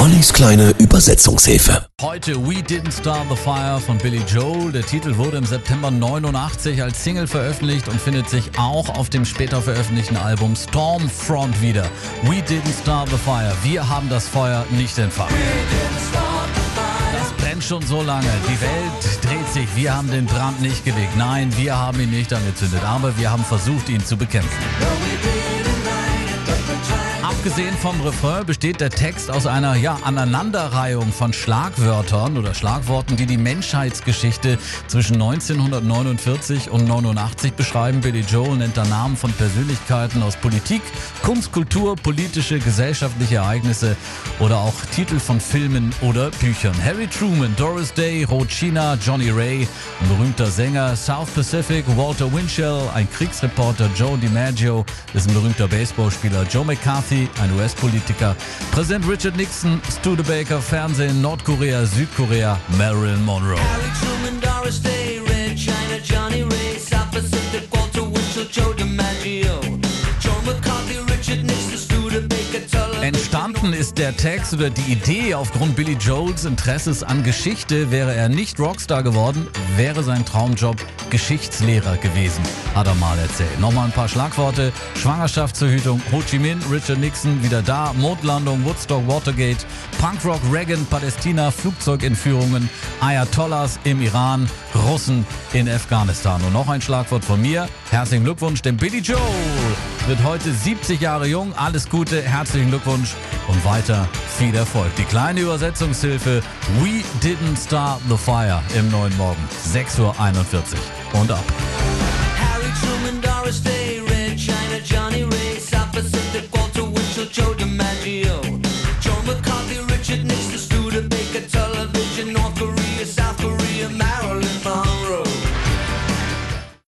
Ollis kleine Übersetzungshilfe. Heute We Didn't Start the Fire von Billy Joel. Der Titel wurde im September 89 als Single veröffentlicht und findet sich auch auf dem später veröffentlichten Album Stormfront wieder. We Didn't Start the Fire. Wir haben das Feuer nicht entfacht. Das brennt schon so lange. Die Welt dreht sich. Wir haben den Brand nicht gelegt. Nein, wir haben ihn nicht angezündet. Aber wir haben versucht, ihn zu bekämpfen. Abgesehen vom Refrain besteht der Text aus einer ja, Aneinanderreihung von Schlagwörtern oder Schlagworten, die die Menschheitsgeschichte zwischen 1949 und 89 beschreiben. Billy Joel nennt da Namen von Persönlichkeiten aus Politik, Kunst, Kultur, politische, gesellschaftliche Ereignisse oder auch Titel von Filmen oder Büchern. Harry Truman, Doris Day, Rochina, Johnny Ray, ein berühmter Sänger, South Pacific, Walter Winchell, ein Kriegsreporter, Joe DiMaggio, ist ein berühmter Baseballspieler, Joe McCarthy, ein US-Politiker, Präsident Richard Nixon, Studebaker, Fernsehen, Nordkorea, Südkorea, Marilyn Monroe. Harry Truman, Doris Day, Red China, Johnny Ray, South Pacific, Walter Winchell, Joe der Text oder die Idee aufgrund Billy Joels Interesses an Geschichte. Wäre er nicht Rockstar geworden, wäre sein Traumjob Geschichtslehrer gewesen, hat er mal erzählt. Nochmal ein paar Schlagworte. Schwangerschaftsverhütung, Ho Chi Minh, Richard Nixon wieder da, Mondlandung, Woodstock, Watergate, Punkrock, Reagan, Palästina, Flugzeugentführungen, Ayatollahs im Iran, Russen in Afghanistan. Und noch ein Schlagwort von mir. Herzlichen Glückwunsch, denn Billy Joel wird heute 70 Jahre jung. Alles Gute, herzlichen Glückwunsch und weiter weiter. Viel Erfolg. Die kleine Übersetzungshilfe We Didn't Start the Fire im neuen Morgen. 6.41 Uhr und ab. Harry Truman, Doris Day, Red China, Johnny Ray, South Pacific, Walter Winchell, Joe DiMaggio, Joe McCarthy, Richard Nixon, Studebaker, Television, North Korea.